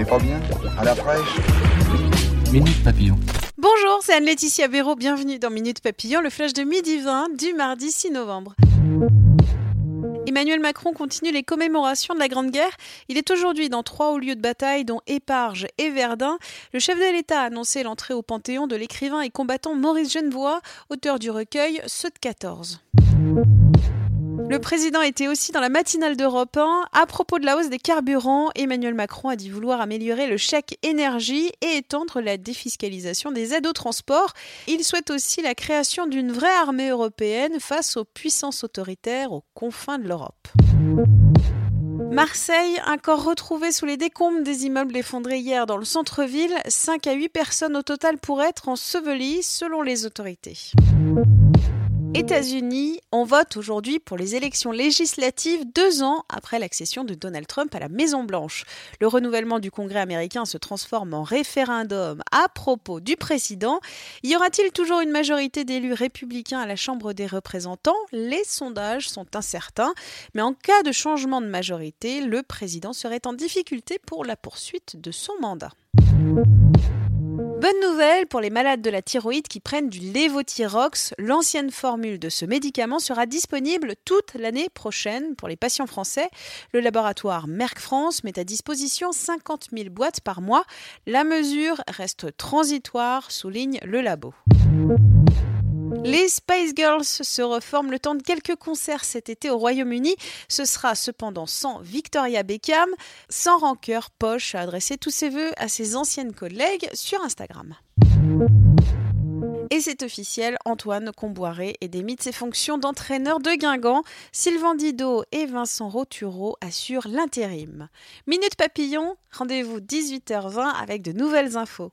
On n'est pas bien À la fraîche Minute Papillon. Bonjour, c'est Anne-Laetitia Béraud. Bienvenue dans Minute Papillon, le flash de midi 20 du mardi 6 novembre. Emmanuel Macron continue les commémorations de la Grande Guerre. Il est aujourd'hui dans trois hauts lieux de bataille, dont Éparges et Verdun. Le chef de l'État a annoncé l'entrée au Panthéon de l'écrivain et combattant Maurice Genevoix, auteur du recueil Ceux de 14. Le président était aussi dans la matinale d'Europe 1. À propos de la hausse des carburants, Emmanuel Macron a dit vouloir améliorer le chèque énergie et étendre la défiscalisation des aides au transport. Il souhaite aussi la création d'une vraie armée européenne face aux puissances autoritaires aux confins de l'Europe. Marseille, un corps retrouvé sous les décombres des immeubles effondrés hier dans le centre-ville. 5 à 8 personnes au total pourraient être ensevelies selon les autorités. États-Unis, on vote aujourd'hui pour les élections législatives deux ans après l'accession de Donald Trump à la Maison-Blanche. Le renouvellement du Congrès américain se transforme en référendum à propos du président. Y aura-t-il toujours une majorité d'élus républicains à la Chambre des représentants? Les sondages sont incertains, mais en cas de changement de majorité, le président serait en difficulté pour la poursuite de son mandat. Pour les malades de la thyroïde qui prennent du Levothyrox. L'ancienne formule de ce médicament sera disponible toute l'année prochaine pour les patients français. Le laboratoire Merck France met à disposition 50 000 boîtes par mois. La mesure reste transitoire, souligne le labo. Les Spice Girls se reforment le temps de quelques concerts cet été au Royaume-Uni. Ce sera cependant sans Victoria Beckham. Sans rancœur, Poche a adressé tous ses voeux à ses anciennes collègues sur Instagram. Et c'est officiel, Antoine Comboiré est démis de ses fonctions d'entraîneur de Guingamp. Sylvain Didot et Vincent Rotureau assurent l'intérim. Minute Papillon, rendez-vous 18h20 avec de nouvelles infos.